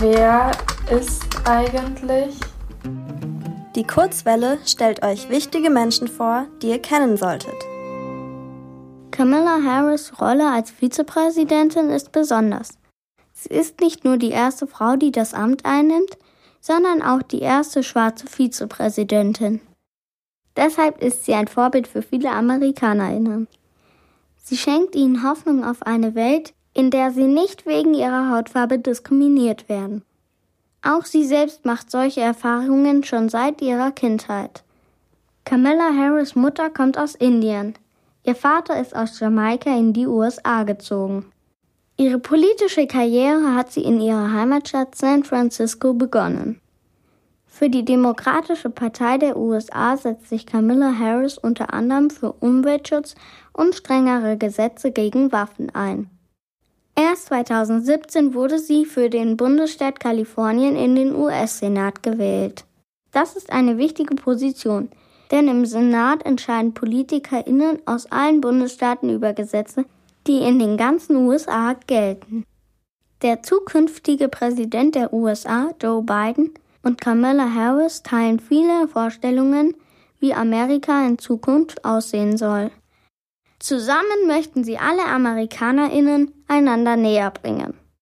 Wer ist eigentlich? Die Kurzwelle stellt euch wichtige Menschen vor, die ihr kennen solltet. Kamala Harris' Rolle als Vizepräsidentin ist besonders. Sie ist nicht nur die erste Frau, die das Amt einnimmt, sondern auch die erste schwarze Vizepräsidentin. Deshalb ist sie ein Vorbild für viele Amerikanerinnen. Sie schenkt ihnen Hoffnung auf eine Welt, in der sie nicht wegen ihrer Hautfarbe diskriminiert werden. Auch sie selbst macht solche Erfahrungen schon seit ihrer Kindheit. Camilla Harris Mutter kommt aus Indien. Ihr Vater ist aus Jamaika in die USA gezogen. Ihre politische Karriere hat sie in ihrer Heimatstadt San Francisco begonnen. Für die Demokratische Partei der USA setzt sich Camilla Harris unter anderem für Umweltschutz und strengere Gesetze gegen Waffen ein. Erst 2017 wurde sie für den Bundesstaat Kalifornien in den US-Senat gewählt. Das ist eine wichtige Position, denn im Senat entscheiden PolitikerInnen aus allen Bundesstaaten über Gesetze, die in den ganzen USA gelten. Der zukünftige Präsident der USA, Joe Biden, und Kamala Harris teilen viele Vorstellungen, wie Amerika in Zukunft aussehen soll. Zusammen möchten sie alle Amerikanerinnen einander näher bringen.